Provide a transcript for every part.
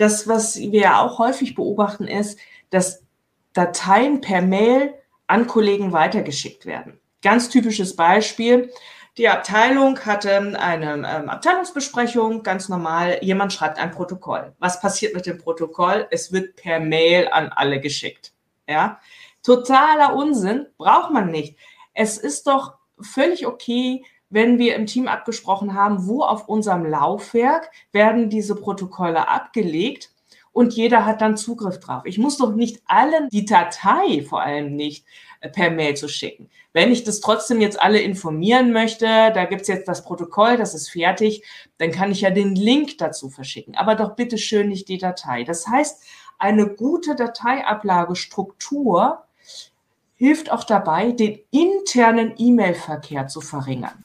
Das, was wir ja auch häufig beobachten, ist, dass Dateien per Mail an Kollegen weitergeschickt werden. Ganz typisches Beispiel. Die Abteilung hatte eine ähm, Abteilungsbesprechung, ganz normal. Jemand schreibt ein Protokoll. Was passiert mit dem Protokoll? Es wird per Mail an alle geschickt. Ja, totaler Unsinn, braucht man nicht. Es ist doch völlig okay, wenn wir im Team abgesprochen haben, wo auf unserem Laufwerk werden diese Protokolle abgelegt und jeder hat dann Zugriff drauf. Ich muss doch nicht allen die Datei vor allem nicht äh, per Mail zu schicken. Wenn ich das trotzdem jetzt alle informieren möchte, da gibt's jetzt das Protokoll, das ist fertig, dann kann ich ja den Link dazu verschicken. Aber doch bitte schön nicht die Datei. Das heißt, eine gute Dateiablagestruktur hilft auch dabei, den internen E-Mail-Verkehr zu verringern.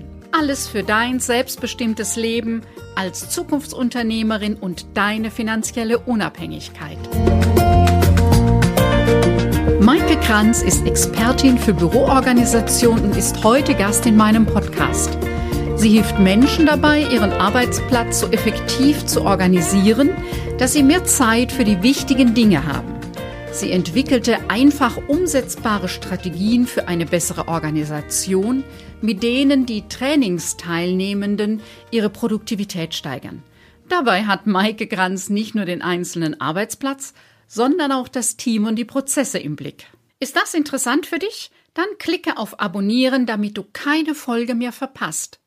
Alles für dein selbstbestimmtes Leben als Zukunftsunternehmerin und deine finanzielle Unabhängigkeit. Maike Kranz ist Expertin für Büroorganisation und ist heute Gast in meinem Podcast. Sie hilft Menschen dabei, ihren Arbeitsplatz so effektiv zu organisieren, dass sie mehr Zeit für die wichtigen Dinge haben. Sie entwickelte einfach umsetzbare Strategien für eine bessere Organisation, mit denen die Trainingsteilnehmenden ihre Produktivität steigern. Dabei hat Maike Granz nicht nur den einzelnen Arbeitsplatz, sondern auch das Team und die Prozesse im Blick. Ist das interessant für dich? Dann klicke auf Abonnieren, damit du keine Folge mehr verpasst.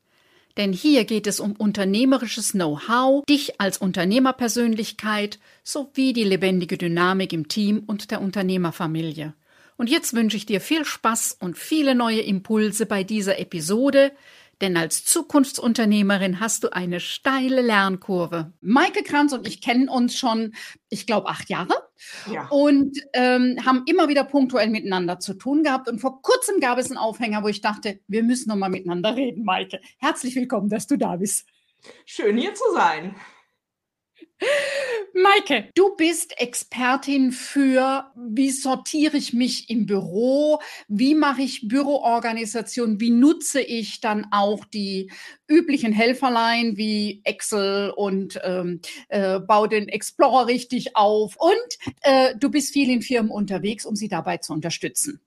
Denn hier geht es um unternehmerisches Know-how, dich als Unternehmerpersönlichkeit sowie die lebendige Dynamik im Team und der Unternehmerfamilie. Und jetzt wünsche ich dir viel Spaß und viele neue Impulse bei dieser Episode, denn als Zukunftsunternehmerin hast du eine steile Lernkurve. Maike Kranz und ich kennen uns schon, ich glaube, acht Jahre ja. und ähm, haben immer wieder punktuell miteinander zu tun gehabt. Und vor kurzem gab es einen Aufhänger, wo ich dachte, wir müssen noch mal miteinander reden, Maike. Herzlich willkommen, dass du da bist. Schön hier zu sein. Maike, du bist Expertin für, wie sortiere ich mich im Büro, wie mache ich Büroorganisation, wie nutze ich dann auch die üblichen Helferlein wie Excel und ähm, äh, baue den Explorer richtig auf. Und äh, du bist viel in Firmen unterwegs, um sie dabei zu unterstützen.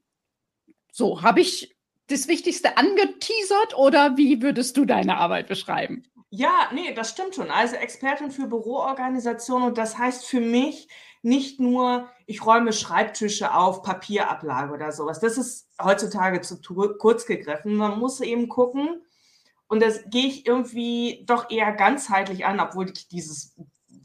So, habe ich das Wichtigste angeteasert oder wie würdest du deine Arbeit beschreiben? Ja, nee, das stimmt schon. Also Expertin für Büroorganisation und das heißt für mich nicht nur, ich räume Schreibtische auf, Papierablage oder sowas. Das ist heutzutage zu kurz gegriffen. Man muss eben gucken und das gehe ich irgendwie doch eher ganzheitlich an, obwohl ich dieses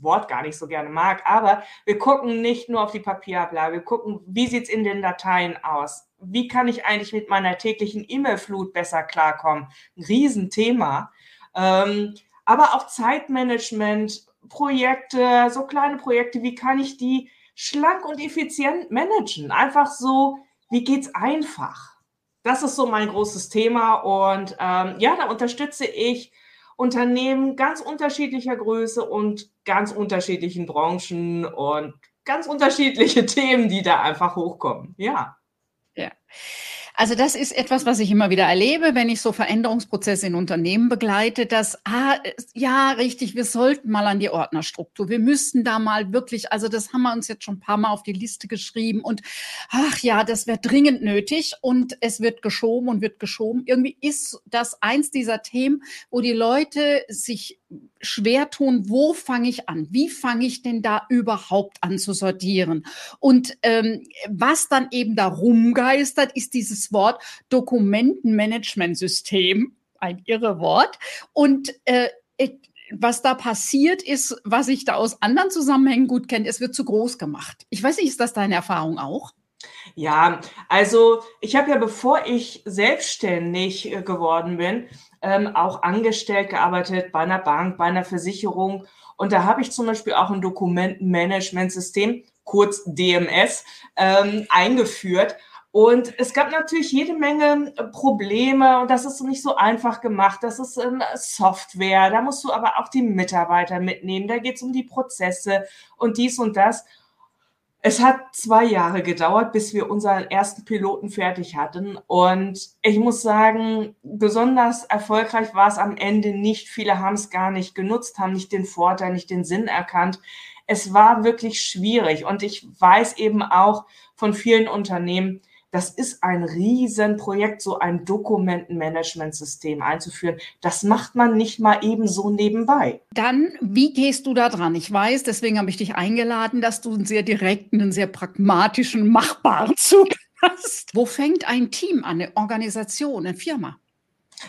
Wort gar nicht so gerne mag. Aber wir gucken nicht nur auf die Papierablage, wir gucken, wie sieht es in den Dateien aus? Wie kann ich eigentlich mit meiner täglichen E-Mail-Flut besser klarkommen? Ein Riesenthema. Ähm, aber auch Zeitmanagement, Projekte, so kleine Projekte, wie kann ich die schlank und effizient managen? Einfach so, wie geht's einfach? Das ist so mein großes Thema und ähm, ja, da unterstütze ich Unternehmen ganz unterschiedlicher Größe und ganz unterschiedlichen Branchen und ganz unterschiedliche Themen, die da einfach hochkommen. Ja. Ja. Also das ist etwas, was ich immer wieder erlebe, wenn ich so Veränderungsprozesse in Unternehmen begleite, dass, ah, ja, richtig, wir sollten mal an die Ordnerstruktur. Wir müssten da mal wirklich, also das haben wir uns jetzt schon ein paar Mal auf die Liste geschrieben und ach ja, das wäre dringend nötig und es wird geschoben und wird geschoben. Irgendwie ist das eins dieser Themen, wo die Leute sich schwer tun, wo fange ich an? Wie fange ich denn da überhaupt an zu sortieren? Und ähm, was dann eben da rumgeistert, ist dieses Wort Dokumentenmanagementsystem, ein irre Wort. Und äh, was da passiert ist, was ich da aus anderen Zusammenhängen gut kenne, es wird zu groß gemacht. Ich weiß nicht, ist das deine Erfahrung auch? Ja, also ich habe ja, bevor ich selbstständig äh, geworden bin, ähm, auch angestellt gearbeitet bei einer Bank, bei einer Versicherung. Und da habe ich zum Beispiel auch ein Dokumentenmanagementsystem, kurz DMS, ähm, eingeführt. Und es gab natürlich jede Menge äh, Probleme und das ist nicht so einfach gemacht. Das ist ähm, Software, da musst du aber auch die Mitarbeiter mitnehmen. Da geht es um die Prozesse und dies und das. Es hat zwei Jahre gedauert, bis wir unseren ersten Piloten fertig hatten. Und ich muss sagen, besonders erfolgreich war es am Ende nicht. Viele haben es gar nicht genutzt, haben nicht den Vorteil, nicht den Sinn erkannt. Es war wirklich schwierig. Und ich weiß eben auch von vielen Unternehmen, das ist ein Riesenprojekt, so ein Dokumentenmanagementsystem einzuführen. Das macht man nicht mal eben so nebenbei. Dann, wie gehst du da dran? Ich weiß, deswegen habe ich dich eingeladen, dass du einen sehr direkten, einen sehr pragmatischen, machbaren Zug hast. Wo fängt ein Team an, eine Organisation, eine Firma?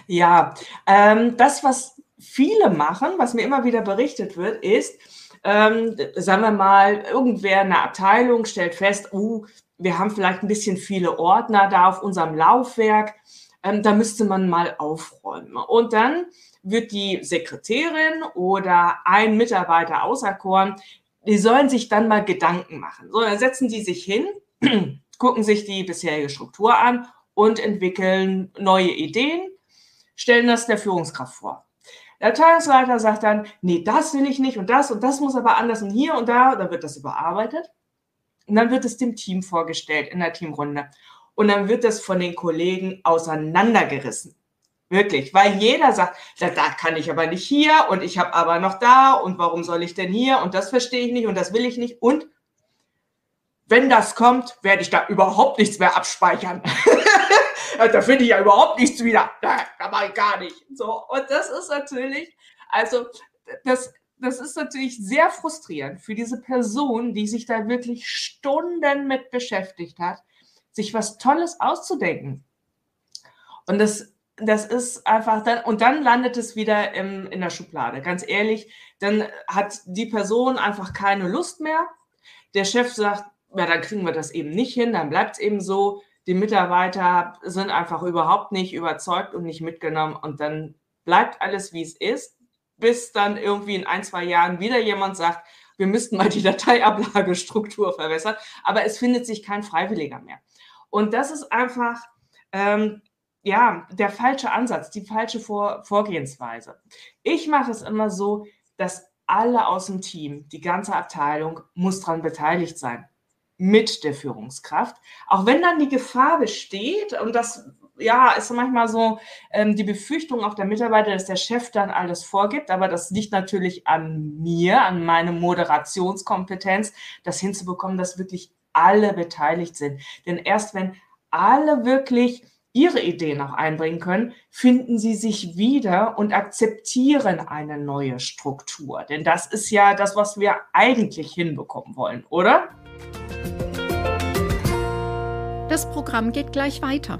Ja, ähm, das, was viele machen, was mir immer wieder berichtet wird, ist, ähm, sagen wir mal, irgendwer in der Abteilung stellt fest, uh, wir haben vielleicht ein bisschen viele Ordner da auf unserem Laufwerk. Ähm, da müsste man mal aufräumen. Und dann wird die Sekretärin oder ein Mitarbeiter auserkoren, die sollen sich dann mal Gedanken machen. So, dann setzen die sich hin, gucken sich die bisherige Struktur an und entwickeln neue Ideen, stellen das der Führungskraft vor. Der Abteilungsleiter sagt dann, nee, das will ich nicht und das und das muss aber anders und hier und da, dann wird das überarbeitet. Und dann wird es dem Team vorgestellt in der Teamrunde. Und dann wird es von den Kollegen auseinandergerissen. Wirklich, weil jeder sagt, da, da kann ich aber nicht hier und ich habe aber noch da und warum soll ich denn hier und das verstehe ich nicht und das will ich nicht und wenn das kommt, werde ich da überhaupt nichts mehr abspeichern. da finde ich ja überhaupt nichts wieder. Da, da mache ich gar nicht. So, und das ist natürlich, also das, das ist natürlich sehr frustrierend für diese Person, die sich da wirklich Stunden mit beschäftigt hat, sich was Tolles auszudenken. Und das, das ist einfach dann, und dann landet es wieder im, in der Schublade. Ganz ehrlich, dann hat die Person einfach keine Lust mehr. Der Chef sagt, ja, dann kriegen wir das eben nicht hin, dann bleibt es eben so. Die Mitarbeiter sind einfach überhaupt nicht überzeugt und nicht mitgenommen und dann bleibt alles, wie es ist bis dann irgendwie in ein, zwei Jahren wieder jemand sagt, wir müssten mal die Dateiablagestruktur verbessern, aber es findet sich kein Freiwilliger mehr. Und das ist einfach, ähm, ja, der falsche Ansatz, die falsche Vor Vorgehensweise. Ich mache es immer so, dass alle aus dem Team, die ganze Abteilung muss daran beteiligt sein mit der Führungskraft. Auch wenn dann die Gefahr besteht, und das ja, ist manchmal so ähm, die Befürchtung auch der Mitarbeiter, dass der Chef dann alles vorgibt, aber das liegt natürlich an mir, an meine Moderationskompetenz, das hinzubekommen, dass wirklich alle beteiligt sind. Denn erst wenn alle wirklich ihre Ideen auch einbringen können, finden sie sich wieder und akzeptieren eine neue Struktur. Denn das ist ja das, was wir eigentlich hinbekommen wollen, oder? Das Programm geht gleich weiter.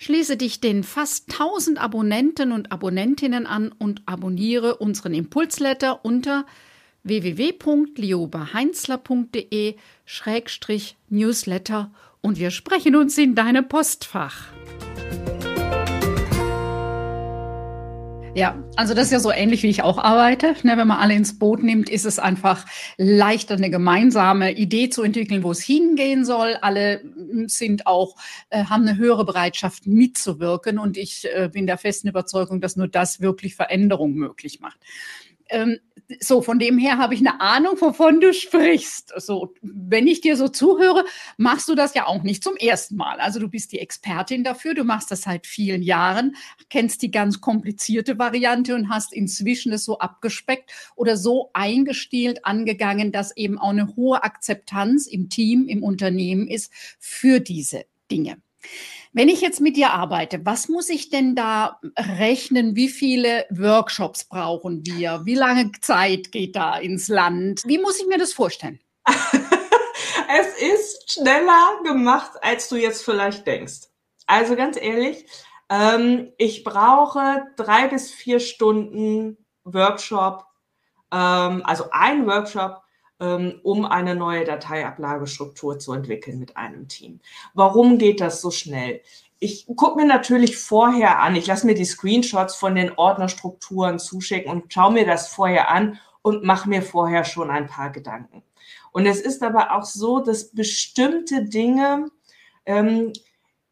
Schließe dich den fast 1000 Abonnenten und Abonnentinnen an und abonniere unseren Impulsletter unter www.liobaheinzler.de-newsletter und wir sprechen uns in deinem Postfach. Ja, also das ist ja so ähnlich, wie ich auch arbeite. Ne, wenn man alle ins Boot nimmt, ist es einfach leichter, eine gemeinsame Idee zu entwickeln, wo es hingehen soll. Alle hm, sind auch, äh, haben eine höhere Bereitschaft mitzuwirken und ich äh, bin der festen Überzeugung, dass nur das wirklich Veränderung möglich macht. Ähm, so, von dem her habe ich eine Ahnung, wovon du sprichst. So, wenn ich dir so zuhöre, machst du das ja auch nicht zum ersten Mal. Also du bist die Expertin dafür, du machst das seit vielen Jahren, kennst die ganz komplizierte Variante und hast inzwischen es so abgespeckt oder so eingestielt angegangen, dass eben auch eine hohe Akzeptanz im Team, im Unternehmen ist für diese Dinge. Wenn ich jetzt mit dir arbeite, was muss ich denn da rechnen? Wie viele Workshops brauchen wir? Wie lange Zeit geht da ins Land? Wie muss ich mir das vorstellen? es ist schneller gemacht, als du jetzt vielleicht denkst. Also ganz ehrlich, ähm, ich brauche drei bis vier Stunden Workshop, ähm, also ein Workshop um eine neue Dateiablagestruktur zu entwickeln mit einem Team. Warum geht das so schnell? Ich gucke mir natürlich vorher an, ich lasse mir die Screenshots von den Ordnerstrukturen zuschicken und schaue mir das vorher an und mache mir vorher schon ein paar Gedanken. Und es ist aber auch so, dass bestimmte Dinge ähm,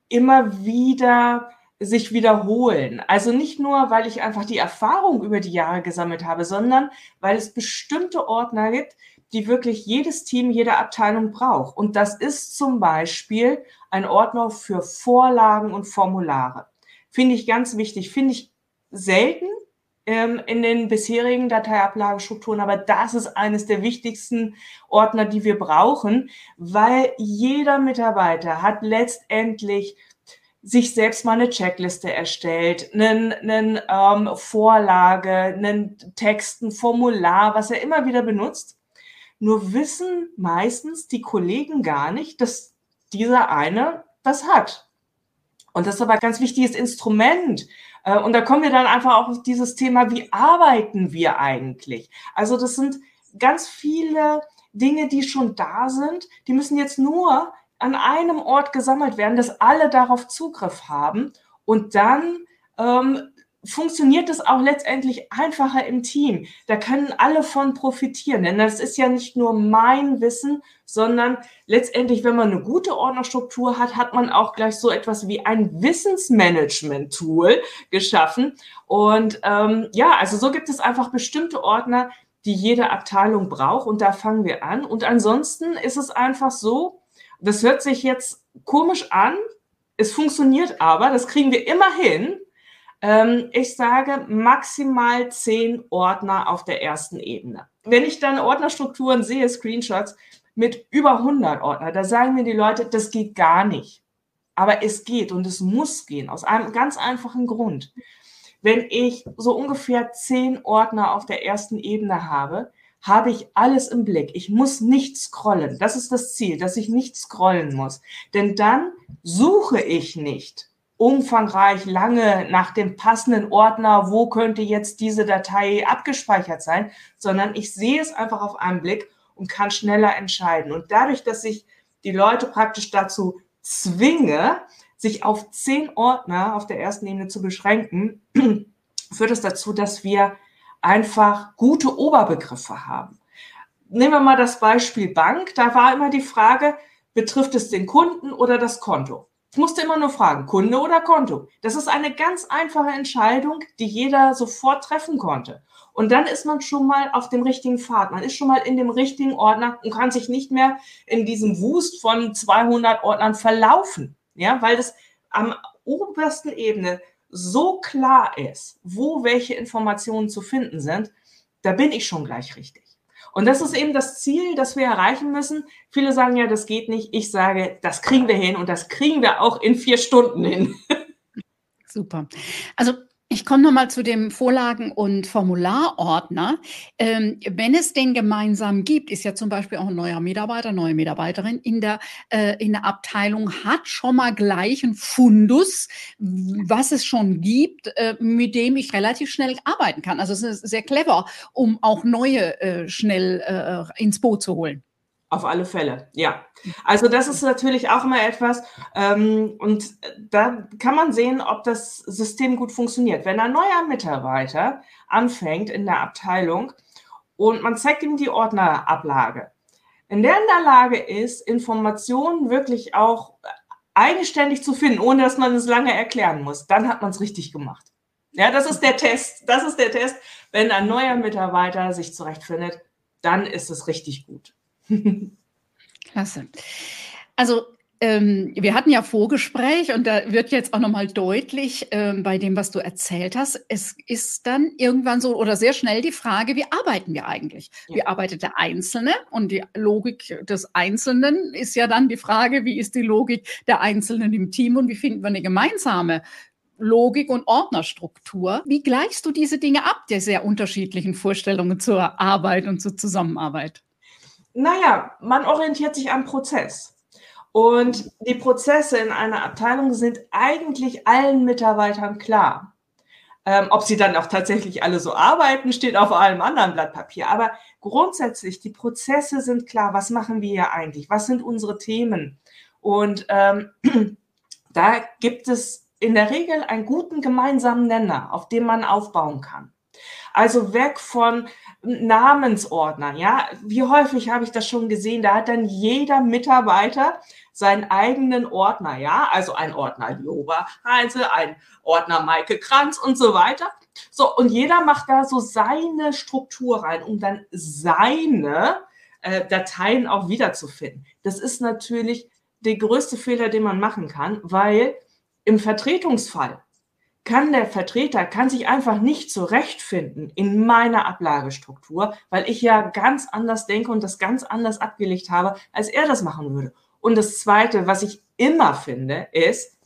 immer wieder sich wiederholen. Also nicht nur, weil ich einfach die Erfahrung über die Jahre gesammelt habe, sondern weil es bestimmte Ordner gibt, die wirklich jedes Team, jede Abteilung braucht. Und das ist zum Beispiel ein Ordner für Vorlagen und Formulare. Finde ich ganz wichtig. Finde ich selten ähm, in den bisherigen Dateiablagestrukturen, aber das ist eines der wichtigsten Ordner, die wir brauchen, weil jeder Mitarbeiter hat letztendlich sich selbst mal eine Checkliste erstellt, einen ähm, Vorlage, einen Text, ein Formular, was er immer wieder benutzt. Nur wissen meistens die Kollegen gar nicht, dass dieser eine das hat. Und das ist aber ein ganz wichtiges Instrument. Äh, und da kommen wir dann einfach auch auf dieses Thema, wie arbeiten wir eigentlich? Also das sind ganz viele Dinge, die schon da sind. Die müssen jetzt nur an einem Ort gesammelt werden, dass alle darauf Zugriff haben. Und dann ähm, funktioniert es auch letztendlich einfacher im Team. Da können alle von profitieren, denn das ist ja nicht nur mein Wissen, sondern letztendlich, wenn man eine gute Ordnerstruktur hat, hat man auch gleich so etwas wie ein Wissensmanagement-Tool geschaffen. Und ähm, ja, also so gibt es einfach bestimmte Ordner, die jede Abteilung braucht und da fangen wir an. Und ansonsten ist es einfach so, das hört sich jetzt komisch an, es funktioniert aber, das kriegen wir immer hin, ähm, ich sage maximal zehn Ordner auf der ersten Ebene. Wenn ich dann Ordnerstrukturen sehe, Screenshots mit über 100 Ordner, da sagen mir die Leute, das geht gar nicht. Aber es geht und es muss gehen, aus einem ganz einfachen Grund. Wenn ich so ungefähr zehn Ordner auf der ersten Ebene habe, habe ich alles im Blick. Ich muss nicht scrollen. Das ist das Ziel, dass ich nicht scrollen muss. Denn dann suche ich nicht umfangreich lange nach dem passenden Ordner, wo könnte jetzt diese Datei abgespeichert sein, sondern ich sehe es einfach auf einen Blick und kann schneller entscheiden. Und dadurch, dass ich die Leute praktisch dazu zwinge, sich auf zehn Ordner auf der ersten Ebene zu beschränken, führt es dazu, dass wir einfach gute Oberbegriffe haben. Nehmen wir mal das Beispiel Bank. Da war immer die Frage, betrifft es den Kunden oder das Konto? Ich musste immer nur fragen, Kunde oder Konto. Das ist eine ganz einfache Entscheidung, die jeder sofort treffen konnte. Und dann ist man schon mal auf dem richtigen Pfad. Man ist schon mal in dem richtigen Ordner und kann sich nicht mehr in diesem Wust von 200 Ordnern verlaufen. Ja, weil das am obersten Ebene so klar ist, wo welche Informationen zu finden sind, da bin ich schon gleich richtig. Und das ist eben das Ziel, das wir erreichen müssen. Viele sagen ja, das geht nicht. Ich sage, das kriegen wir hin und das kriegen wir auch in vier Stunden hin. Super. Also ich komme nochmal zu dem Vorlagen- und Formularordner. Ähm, wenn es den gemeinsam gibt, ist ja zum Beispiel auch ein neuer Mitarbeiter, neue Mitarbeiterin in der, äh, in der Abteilung, hat schon mal gleich einen Fundus, was es schon gibt, äh, mit dem ich relativ schnell arbeiten kann. Also es ist sehr clever, um auch neue äh, schnell äh, ins Boot zu holen. Auf alle Fälle, ja. Also das ist natürlich auch immer etwas, ähm, und da kann man sehen, ob das System gut funktioniert. Wenn ein neuer Mitarbeiter anfängt in der Abteilung und man zeigt ihm die Ordnerablage, wenn der in der Lage ist, Informationen wirklich auch eigenständig zu finden, ohne dass man es lange erklären muss, dann hat man es richtig gemacht. Ja, das ist der Test. Das ist der Test. Wenn ein neuer Mitarbeiter sich zurechtfindet, dann ist es richtig gut. Klasse. Also ähm, wir hatten ja Vorgespräch und da wird jetzt auch nochmal deutlich ähm, bei dem, was du erzählt hast. Es ist dann irgendwann so oder sehr schnell die Frage, wie arbeiten wir eigentlich? Ja. Wie arbeitet der Einzelne? Und die Logik des Einzelnen ist ja dann die Frage, wie ist die Logik der Einzelnen im Team und wie finden wir eine gemeinsame Logik und Ordnerstruktur. Wie gleichst du diese Dinge ab, der sehr unterschiedlichen Vorstellungen zur Arbeit und zur Zusammenarbeit? Naja, man orientiert sich am Prozess. Und die Prozesse in einer Abteilung sind eigentlich allen Mitarbeitern klar. Ähm, ob sie dann auch tatsächlich alle so arbeiten, steht auf einem anderen Blatt Papier. Aber grundsätzlich, die Prozesse sind klar. Was machen wir hier eigentlich? Was sind unsere Themen? Und ähm, da gibt es in der Regel einen guten gemeinsamen Nenner, auf dem man aufbauen kann. Also weg von Namensordnern, ja. Wie häufig habe ich das schon gesehen? Da hat dann jeder Mitarbeiter seinen eigenen Ordner, ja, also ein Ordner Joba Heinze, ein Ordner Maike Kranz und so weiter. So, und jeder macht da so seine Struktur rein, um dann seine äh, Dateien auch wiederzufinden. Das ist natürlich der größte Fehler, den man machen kann, weil im Vertretungsfall kann der Vertreter, kann sich einfach nicht zurechtfinden in meiner Ablagestruktur, weil ich ja ganz anders denke und das ganz anders abgelegt habe, als er das machen würde. Und das Zweite, was ich immer finde, ist,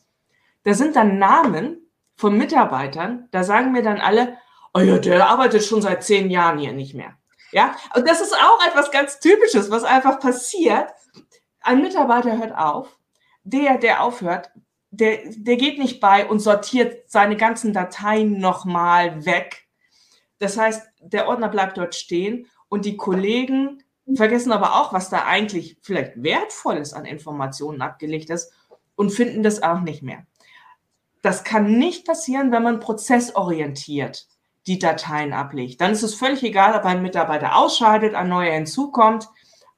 da sind dann Namen von Mitarbeitern, da sagen mir dann alle, oh ja, der arbeitet schon seit zehn Jahren hier nicht mehr. Ja, und das ist auch etwas ganz Typisches, was einfach passiert. Ein Mitarbeiter hört auf, der, der aufhört, der, der geht nicht bei und sortiert seine ganzen Dateien nochmal weg. Das heißt, der Ordner bleibt dort stehen und die Kollegen vergessen aber auch, was da eigentlich vielleicht Wertvolles an Informationen abgelegt ist und finden das auch nicht mehr. Das kann nicht passieren, wenn man prozessorientiert die Dateien ablegt. Dann ist es völlig egal, ob ein Mitarbeiter ausscheidet, ein neuer hinzukommt.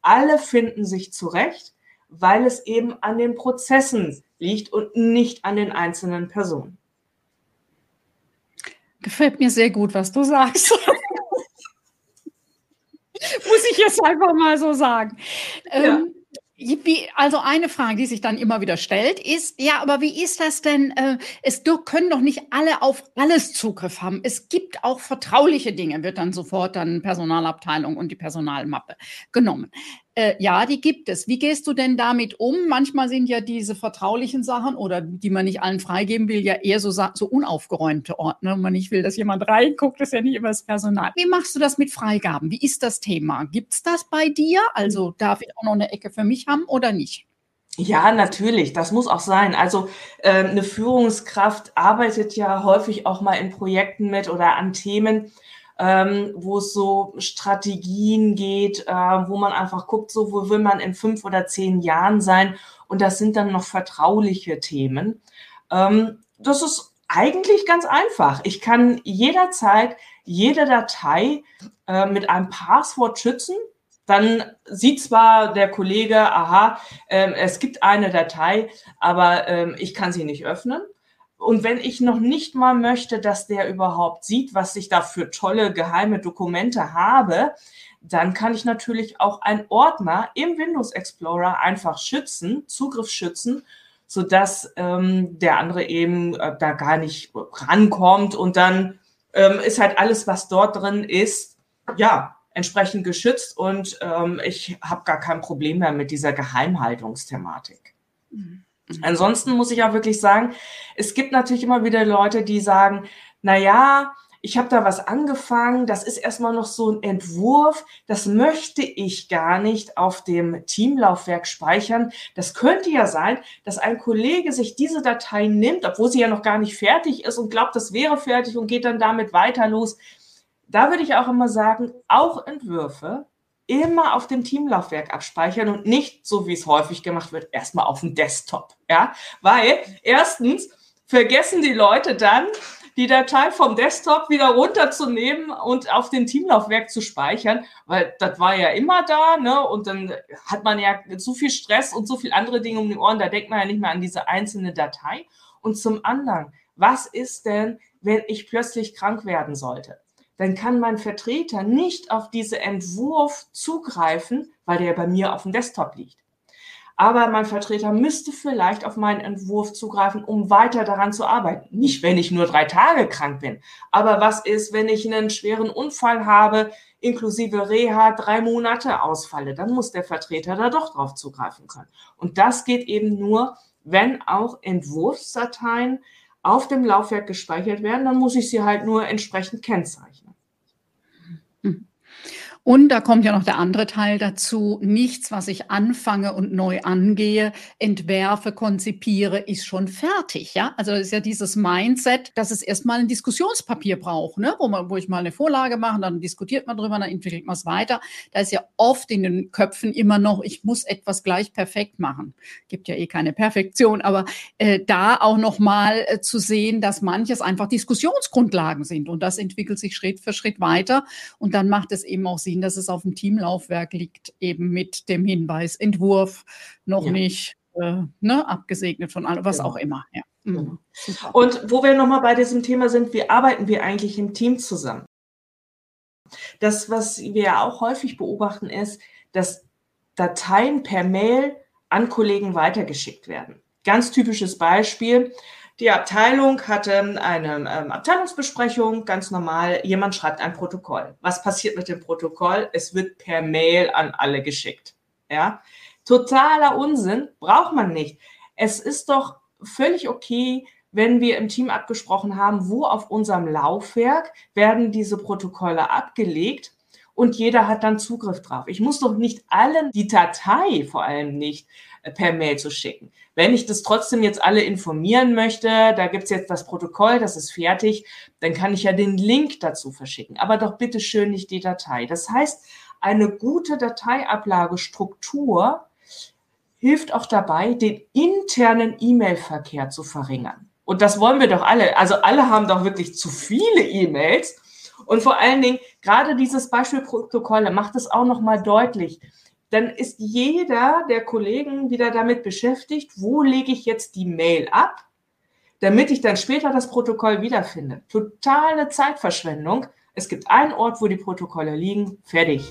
Alle finden sich zurecht, weil es eben an den Prozessen liegt und nicht an den einzelnen Personen. Gefällt mir sehr gut, was du sagst. Muss ich jetzt einfach mal so sagen. Ja. Ähm, wie, also eine Frage, die sich dann immer wieder stellt, ist, ja, aber wie ist das denn? Äh, es können doch nicht alle auf alles Zugriff haben. Es gibt auch vertrauliche Dinge, wird dann sofort dann Personalabteilung und die Personalmappe genommen. Äh, ja, die gibt es. Wie gehst du denn damit um? Manchmal sind ja diese vertraulichen Sachen oder die man nicht allen freigeben will, ja eher so, so unaufgeräumte Ordner. Man nicht will, dass jemand reinguckt, ist ja nicht immer das Personal. Wie machst du das mit Freigaben? Wie ist das Thema? Gibt es das bei dir? Also darf ich auch noch eine Ecke für mich haben oder nicht? Ja, natürlich, das muss auch sein. Also äh, eine Führungskraft arbeitet ja häufig auch mal in Projekten mit oder an Themen, ähm, wo es so Strategien geht, äh, wo man einfach guckt, so wo will man in fünf oder zehn Jahren sein. Und das sind dann noch vertrauliche Themen. Ähm, das ist eigentlich ganz einfach. Ich kann jederzeit jede Datei äh, mit einem Passwort schützen. Dann sieht zwar der Kollege, aha, äh, es gibt eine Datei, aber äh, ich kann sie nicht öffnen. Und wenn ich noch nicht mal möchte, dass der überhaupt sieht, was ich da für tolle geheime Dokumente habe, dann kann ich natürlich auch einen Ordner im Windows Explorer einfach schützen, Zugriff schützen, sodass ähm, der andere eben äh, da gar nicht rankommt und dann ähm, ist halt alles, was dort drin ist, ja, entsprechend geschützt und ähm, ich habe gar kein Problem mehr mit dieser Geheimhaltungsthematik. Mhm. Ansonsten muss ich auch wirklich sagen, es gibt natürlich immer wieder Leute, die sagen, na ja, ich habe da was angefangen, das ist erstmal noch so ein Entwurf, das möchte ich gar nicht auf dem Teamlaufwerk speichern. Das könnte ja sein, dass ein Kollege sich diese Datei nimmt, obwohl sie ja noch gar nicht fertig ist und glaubt, das wäre fertig und geht dann damit weiter los. Da würde ich auch immer sagen, auch Entwürfe immer auf dem Teamlaufwerk abspeichern und nicht, so wie es häufig gemacht wird, erstmal auf dem Desktop. Ja, weil erstens vergessen die Leute dann, die Datei vom Desktop wieder runterzunehmen und auf dem Teamlaufwerk zu speichern, weil das war ja immer da, ne? Und dann hat man ja so viel Stress und so viel andere Dinge um die Ohren, da denkt man ja nicht mehr an diese einzelne Datei. Und zum anderen, was ist denn, wenn ich plötzlich krank werden sollte? Dann kann mein Vertreter nicht auf diese Entwurf zugreifen, weil der bei mir auf dem Desktop liegt. aber mein Vertreter müsste vielleicht auf meinen Entwurf zugreifen, um weiter daran zu arbeiten. Nicht, wenn ich nur drei Tage krank bin, aber was ist, wenn ich einen schweren Unfall habe, inklusive Reha, drei Monate ausfalle? Dann muss der Vertreter da doch drauf zugreifen können. Und das geht eben nur, wenn auch Entwurfsdateien auf dem Laufwerk gespeichert werden, dann muss ich sie halt nur entsprechend kennzeichnen. Mm-hmm. Und da kommt ja noch der andere Teil dazu. Nichts, was ich anfange und neu angehe, entwerfe, konzipiere, ist schon fertig. Ja, also das ist ja dieses Mindset, dass es erstmal ein Diskussionspapier braucht, ne? wo, man, wo ich mal eine Vorlage mache, dann diskutiert man drüber, dann entwickelt man es weiter. Da ist ja oft in den Köpfen immer noch, ich muss etwas gleich perfekt machen. Gibt ja eh keine Perfektion, aber äh, da auch noch mal äh, zu sehen, dass manches einfach Diskussionsgrundlagen sind und das entwickelt sich Schritt für Schritt weiter und dann macht es eben auch Sinn, nachvollziehen, dass es auf dem Teamlaufwerk liegt, eben mit dem Hinweis Entwurf noch ja. nicht äh, ne, abgesegnet von allem, was genau. auch immer. Ja. Mhm. Genau. Und wo wir nochmal bei diesem Thema sind, wie arbeiten wir eigentlich im Team zusammen? Das, was wir ja auch häufig beobachten, ist, dass Dateien per Mail an Kollegen weitergeschickt werden. Ganz typisches Beispiel. Die Abteilung hatte eine ähm, Abteilungsbesprechung, ganz normal. Jemand schreibt ein Protokoll. Was passiert mit dem Protokoll? Es wird per Mail an alle geschickt. Ja, totaler Unsinn, braucht man nicht. Es ist doch völlig okay, wenn wir im Team abgesprochen haben, wo auf unserem Laufwerk werden diese Protokolle abgelegt und jeder hat dann Zugriff drauf. Ich muss doch nicht allen die Datei vor allem nicht per Mail zu schicken. Wenn ich das trotzdem jetzt alle informieren möchte, da gibt's jetzt das Protokoll, das ist fertig, dann kann ich ja den Link dazu verschicken. Aber doch bitte schön nicht die Datei. Das heißt, eine gute Dateiablagestruktur hilft auch dabei, den internen E-Mail-Verkehr zu verringern. Und das wollen wir doch alle. Also alle haben doch wirklich zu viele E-Mails. Und vor allen Dingen, gerade dieses Beispiel Protokolle macht es auch nochmal deutlich dann ist jeder der Kollegen wieder damit beschäftigt, wo lege ich jetzt die Mail ab, damit ich dann später das Protokoll wiederfinde. Totale Zeitverschwendung. Es gibt einen Ort, wo die Protokolle liegen. Fertig.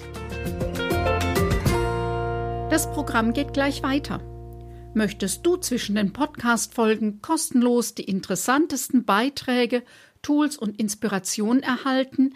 Das Programm geht gleich weiter. Möchtest du zwischen den Podcast-Folgen kostenlos die interessantesten Beiträge, Tools und Inspirationen erhalten,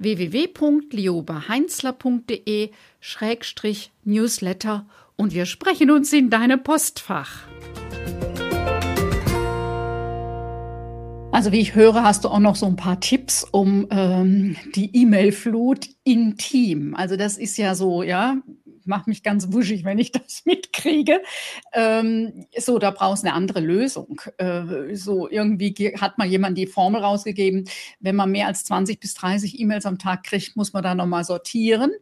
www.liobaheinzler.de-newsletter und wir sprechen uns in deinem Postfach. Also wie ich höre, hast du auch noch so ein paar Tipps um ähm, die E-Mail-Flut intim. Also das ist ja so, ja, macht mich ganz wuschig, wenn ich das mitkriege. Ähm, so, da brauchst du eine andere Lösung. Äh, so, irgendwie hat mal jemand die Formel rausgegeben, wenn man mehr als 20 bis 30 E-Mails am Tag kriegt, muss man da nochmal sortieren.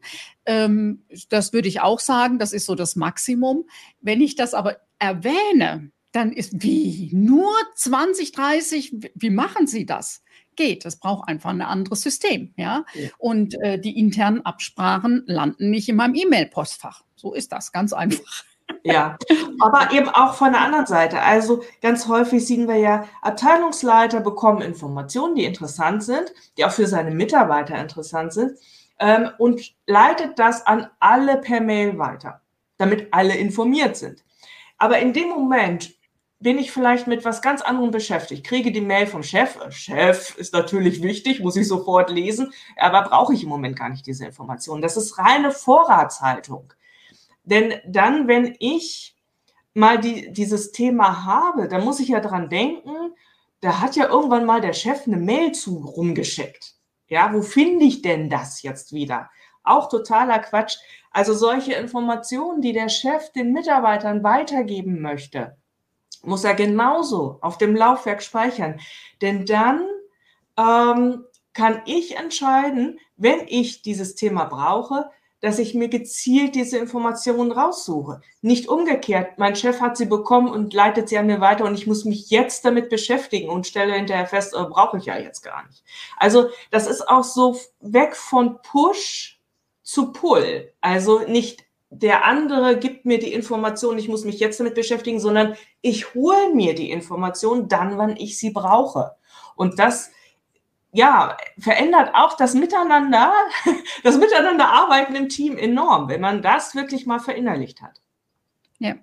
Ähm, das würde ich auch sagen, das ist so das Maximum. Wenn ich das aber erwähne, dann ist wie nur 20, 30, wie machen Sie das? Geht. Es braucht einfach ein anderes System, ja. ja. Und äh, die internen Absprachen landen nicht in meinem E-Mail-Postfach. So ist das, ganz einfach. Ja, aber eben auch von der anderen Seite. Also ganz häufig sehen wir ja, Abteilungsleiter bekommen Informationen, die interessant sind, die auch für seine Mitarbeiter interessant sind ähm, und leitet das an alle per Mail weiter, damit alle informiert sind. Aber in dem Moment, bin ich vielleicht mit was ganz anderem beschäftigt. Kriege die Mail vom Chef. Chef ist natürlich wichtig, muss ich sofort lesen, aber brauche ich im Moment gar nicht diese Informationen. Das ist reine Vorratshaltung. Denn dann, wenn ich mal die, dieses Thema habe, dann muss ich ja dran denken, da hat ja irgendwann mal der Chef eine Mail zu rumgeschickt. Ja, wo finde ich denn das jetzt wieder? Auch totaler Quatsch. Also solche Informationen, die der Chef den Mitarbeitern weitergeben möchte, muss er genauso auf dem Laufwerk speichern. Denn dann ähm, kann ich entscheiden, wenn ich dieses Thema brauche, dass ich mir gezielt diese Informationen raussuche. Nicht umgekehrt, mein Chef hat sie bekommen und leitet sie an mir weiter und ich muss mich jetzt damit beschäftigen und stelle hinterher fest, oh, brauche ich ja jetzt gar nicht. Also das ist auch so weg von Push zu Pull. Also nicht der andere gibt mir die Information, ich muss mich jetzt damit beschäftigen, sondern ich hole mir die Information dann, wann ich sie brauche. Und das ja, verändert auch das Miteinander, das Miteinanderarbeiten im Team enorm, wenn man das wirklich mal verinnerlicht hat. Ja.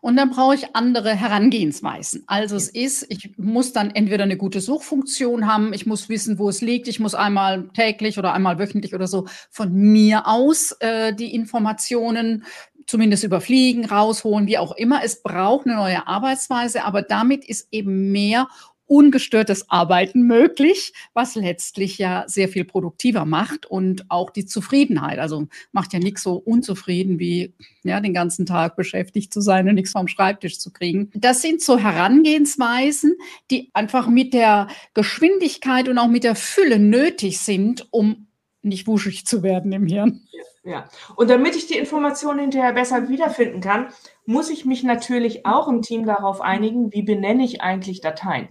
Und dann brauche ich andere Herangehensweisen. Also es ist, ich muss dann entweder eine gute Suchfunktion haben, ich muss wissen, wo es liegt, ich muss einmal täglich oder einmal wöchentlich oder so von mir aus äh, die Informationen zumindest überfliegen, rausholen, wie auch immer. Es braucht eine neue Arbeitsweise, aber damit ist eben mehr ungestörtes Arbeiten möglich, was letztlich ja sehr viel produktiver macht und auch die Zufriedenheit. Also macht ja nichts so unzufrieden wie ja, den ganzen Tag beschäftigt zu sein und nichts vom Schreibtisch zu kriegen. Das sind so Herangehensweisen, die einfach mit der Geschwindigkeit und auch mit der Fülle nötig sind, um nicht wuschig zu werden im Hirn. Ja, und damit ich die Informationen hinterher besser wiederfinden kann, muss ich mich natürlich auch im Team darauf einigen, wie benenne ich eigentlich Dateien.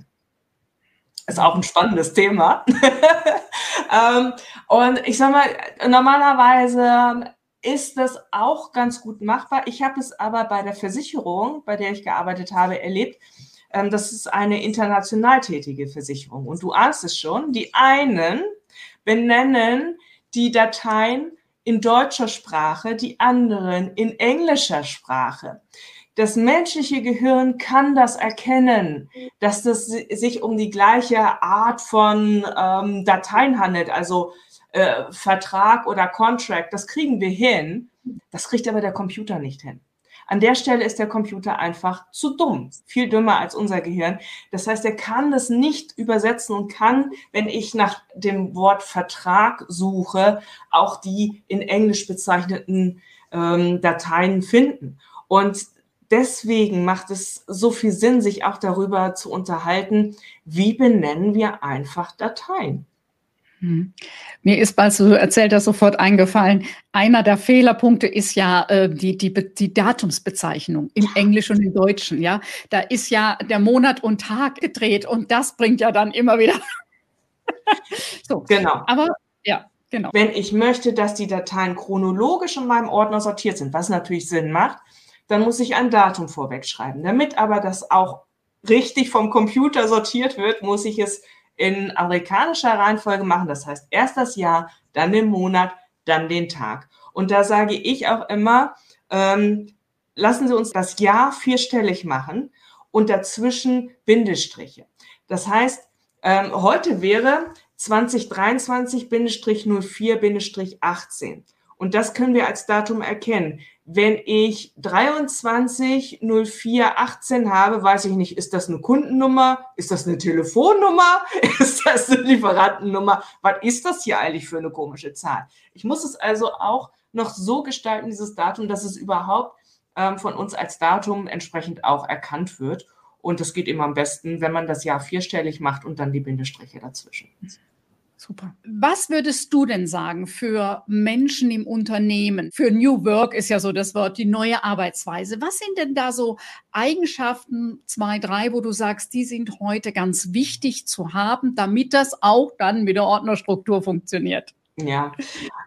Ist auch ein spannendes Thema. ähm, und ich sag mal, normalerweise ist das auch ganz gut machbar. Ich habe es aber bei der Versicherung, bei der ich gearbeitet habe, erlebt. Ähm, das ist eine international tätige Versicherung. Und du ahnst es schon, die einen benennen die Dateien in deutscher Sprache, die anderen in englischer Sprache das menschliche Gehirn kann das erkennen, dass das sich um die gleiche Art von ähm, Dateien handelt, also äh, Vertrag oder Contract. Das kriegen wir hin. Das kriegt aber der Computer nicht hin. An der Stelle ist der Computer einfach zu dumm, viel dümmer als unser Gehirn. Das heißt, er kann das nicht übersetzen und kann, wenn ich nach dem Wort Vertrag suche, auch die in Englisch bezeichneten ähm, Dateien finden. Und deswegen macht es so viel Sinn, sich auch darüber zu unterhalten, wie benennen wir einfach Dateien. Hm. Mir ist, als du erzählt hast, sofort eingefallen, einer der Fehlerpunkte ist ja äh, die, die, die Datumsbezeichnung im Englischen und im Deutschen. Ja, da ist ja der Monat und Tag gedreht und das bringt ja dann immer wieder. so, genau. Aber ja, genau. Wenn ich möchte, dass die Dateien chronologisch in meinem Ordner sortiert sind, was natürlich Sinn macht, dann muss ich ein Datum vorwegschreiben. Damit aber das auch richtig vom Computer sortiert wird, muss ich es in amerikanischer Reihenfolge machen. Das heißt, erst das Jahr, dann den Monat, dann den Tag. Und da sage ich auch immer, ähm, lassen Sie uns das Jahr vierstellig machen und dazwischen Bindestriche. Das heißt, ähm, heute wäre 2023-04-18. Und das können wir als Datum erkennen. Wenn ich 230418 habe, weiß ich nicht, ist das eine Kundennummer? Ist das eine Telefonnummer? Ist das eine Lieferantennummer? Was ist das hier eigentlich für eine komische Zahl? Ich muss es also auch noch so gestalten, dieses Datum, dass es überhaupt ähm, von uns als Datum entsprechend auch erkannt wird. Und das geht immer am besten, wenn man das Jahr vierstellig macht und dann die Bindestriche dazwischen. Super. Was würdest du denn sagen für Menschen im Unternehmen? Für New Work ist ja so das Wort, die neue Arbeitsweise. Was sind denn da so Eigenschaften, zwei, drei, wo du sagst, die sind heute ganz wichtig zu haben, damit das auch dann mit der Ordnerstruktur funktioniert? Ja,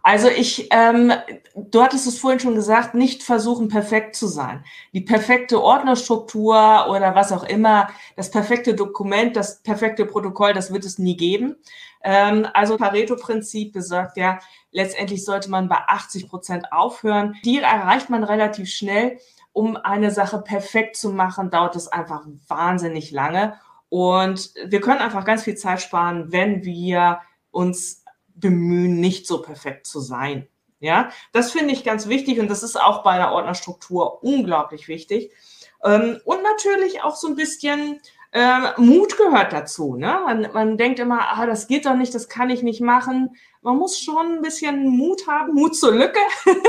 also ich, ähm, du hattest es vorhin schon gesagt, nicht versuchen, perfekt zu sein. Die perfekte Ordnerstruktur oder was auch immer, das perfekte Dokument, das perfekte Protokoll, das wird es nie geben. Ähm, also Pareto-Prinzip besagt ja, letztendlich sollte man bei 80 Prozent aufhören. Die erreicht man relativ schnell. Um eine Sache perfekt zu machen, dauert es einfach wahnsinnig lange. Und wir können einfach ganz viel Zeit sparen, wenn wir uns bemühen, nicht so perfekt zu sein. Ja, das finde ich ganz wichtig und das ist auch bei einer Ordnerstruktur unglaublich wichtig. Ähm, und natürlich auch so ein bisschen äh, Mut gehört dazu. Ne? Man, man denkt immer, ah, das geht doch nicht, das kann ich nicht machen. Man muss schon ein bisschen Mut haben, Mut zur Lücke,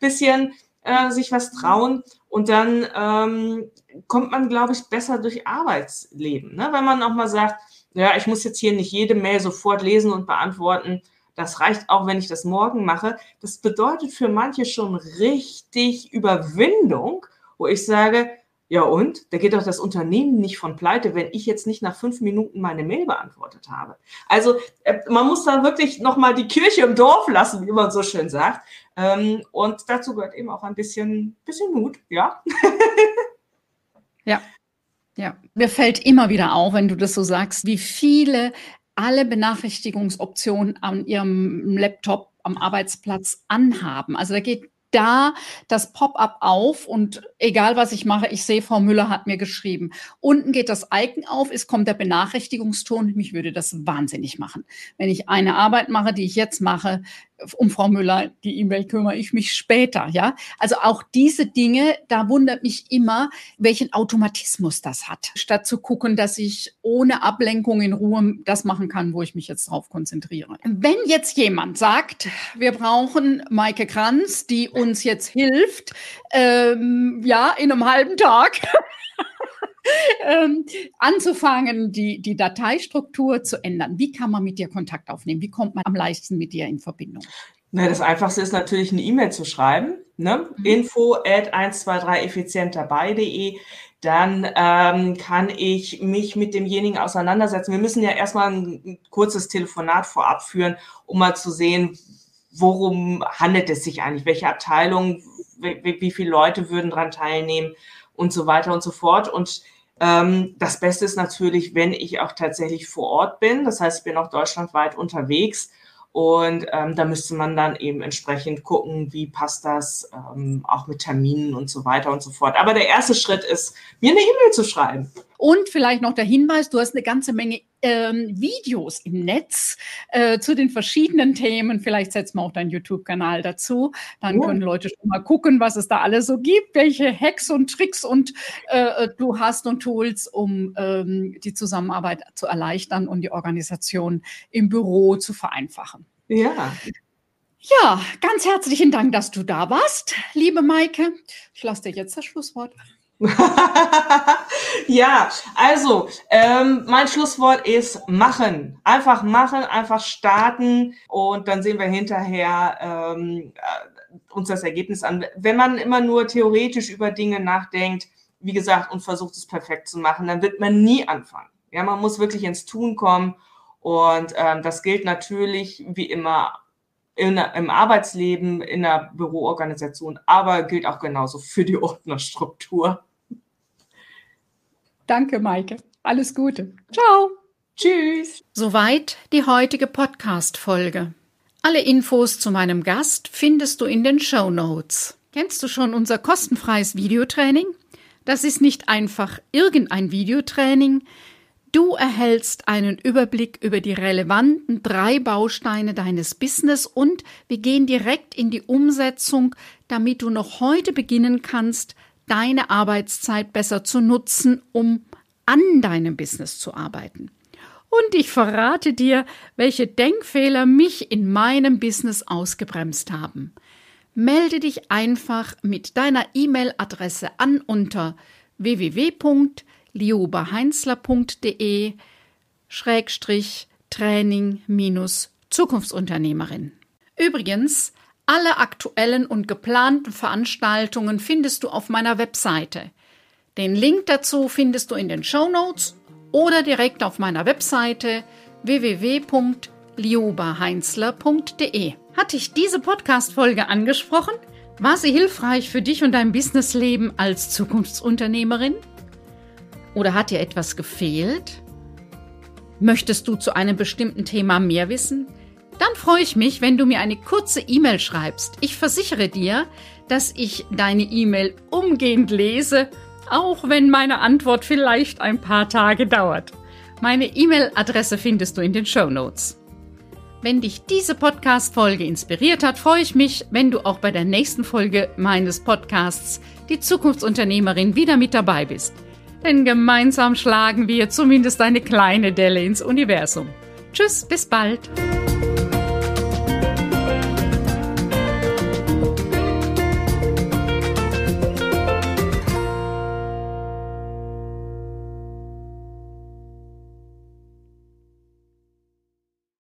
bisschen äh, sich was trauen und dann ähm, kommt man, glaube ich, besser durch Arbeitsleben. Ne? Wenn man auch mal sagt, ja, ich muss jetzt hier nicht jede Mail sofort lesen und beantworten, das reicht auch, wenn ich das morgen mache. Das bedeutet für manche schon richtig Überwindung, wo ich sage, ja und? Da geht doch das Unternehmen nicht von pleite, wenn ich jetzt nicht nach fünf Minuten meine Mail beantwortet habe. Also äh, man muss da wirklich nochmal die Kirche im Dorf lassen, wie man so schön sagt. Ähm, und dazu gehört eben auch ein bisschen, bisschen Mut, ja. ja. Ja, mir fällt immer wieder auf, wenn du das so sagst, wie viele alle Benachrichtigungsoptionen an ihrem Laptop am Arbeitsplatz anhaben. Also da geht da das Pop-up auf und egal was ich mache, ich sehe, Frau Müller hat mir geschrieben. Unten geht das Icon auf, es kommt der Benachrichtigungston. Mich würde das wahnsinnig machen. Wenn ich eine Arbeit mache, die ich jetzt mache, um Frau Müller, die E-Mail kümmere ich mich später, ja. Also auch diese Dinge, da wundert mich immer, welchen Automatismus das hat, statt zu gucken, dass ich ohne Ablenkung in Ruhe das machen kann, wo ich mich jetzt drauf konzentriere. Wenn jetzt jemand sagt, wir brauchen Maike Kranz, die uns jetzt hilft, ähm, ja, in einem halben Tag. Ähm, anzufangen, die, die Dateistruktur zu ändern. Wie kann man mit dir Kontakt aufnehmen? Wie kommt man am leichtesten mit dir in Verbindung? Na, das Einfachste ist natürlich eine E-Mail zu schreiben. Ne? Mhm. Info at 123 effizient dabei.de. Dann ähm, kann ich mich mit demjenigen auseinandersetzen. Wir müssen ja erstmal ein kurzes Telefonat vorab führen, um mal zu sehen, worum handelt es sich eigentlich? Welche Abteilung, wie, wie viele Leute würden daran teilnehmen und so weiter und so fort. Und ähm, das Beste ist natürlich, wenn ich auch tatsächlich vor Ort bin. Das heißt, ich bin auch deutschlandweit unterwegs. Und ähm, da müsste man dann eben entsprechend gucken, wie passt das ähm, auch mit Terminen und so weiter und so fort. Aber der erste Schritt ist, mir eine E-Mail zu schreiben. Und vielleicht noch der Hinweis, du hast eine ganze Menge ähm, Videos im Netz äh, zu den verschiedenen Themen. Vielleicht setzen wir auch deinen YouTube-Kanal dazu. Dann ja. können Leute schon mal gucken, was es da alles so gibt, welche Hacks und Tricks und äh, du hast und Tools, um ähm, die Zusammenarbeit zu erleichtern und die Organisation im Büro zu vereinfachen. Ja. Ja, ganz herzlichen Dank, dass du da warst, liebe Maike. Ich lasse dir jetzt das Schlusswort. ja, also ähm, mein Schlusswort ist machen. Einfach machen, einfach starten und dann sehen wir hinterher ähm, äh, uns das Ergebnis an. Wenn man immer nur theoretisch über Dinge nachdenkt, wie gesagt, und versucht es perfekt zu machen, dann wird man nie anfangen. Ja, man muss wirklich ins Tun kommen und ähm, das gilt natürlich wie immer in, im Arbeitsleben, in der Büroorganisation, aber gilt auch genauso für die Ordnerstruktur. Danke, Maike. Alles Gute. Ciao. Tschüss. Soweit die heutige Podcast-Folge. Alle Infos zu meinem Gast findest du in den Show Notes. Kennst du schon unser kostenfreies Videotraining? Das ist nicht einfach irgendein Videotraining. Du erhältst einen Überblick über die relevanten drei Bausteine deines Business und wir gehen direkt in die Umsetzung, damit du noch heute beginnen kannst, deine Arbeitszeit besser zu nutzen, um an deinem Business zu arbeiten. Und ich verrate dir, welche Denkfehler mich in meinem Business ausgebremst haben. Melde dich einfach mit deiner E-Mail-Adresse an unter www liobaheinzler.de Schrägstrich Training minus Zukunftsunternehmerin. Übrigens, alle aktuellen und geplanten Veranstaltungen findest du auf meiner Webseite. Den Link dazu findest du in den Show Notes oder direkt auf meiner Webseite www.liobaheinzler.de. Hat dich diese Podcast-Folge angesprochen? War sie hilfreich für dich und dein Businessleben als Zukunftsunternehmerin? Oder hat dir etwas gefehlt? Möchtest du zu einem bestimmten Thema mehr wissen? Dann freue ich mich, wenn du mir eine kurze E-Mail schreibst. Ich versichere dir, dass ich deine E-Mail umgehend lese, auch wenn meine Antwort vielleicht ein paar Tage dauert. Meine E-Mail-Adresse findest du in den Show Notes. Wenn dich diese Podcast-Folge inspiriert hat, freue ich mich, wenn du auch bei der nächsten Folge meines Podcasts Die Zukunftsunternehmerin wieder mit dabei bist denn gemeinsam schlagen wir zumindest eine kleine Delle ins Universum. Tschüss, bis bald.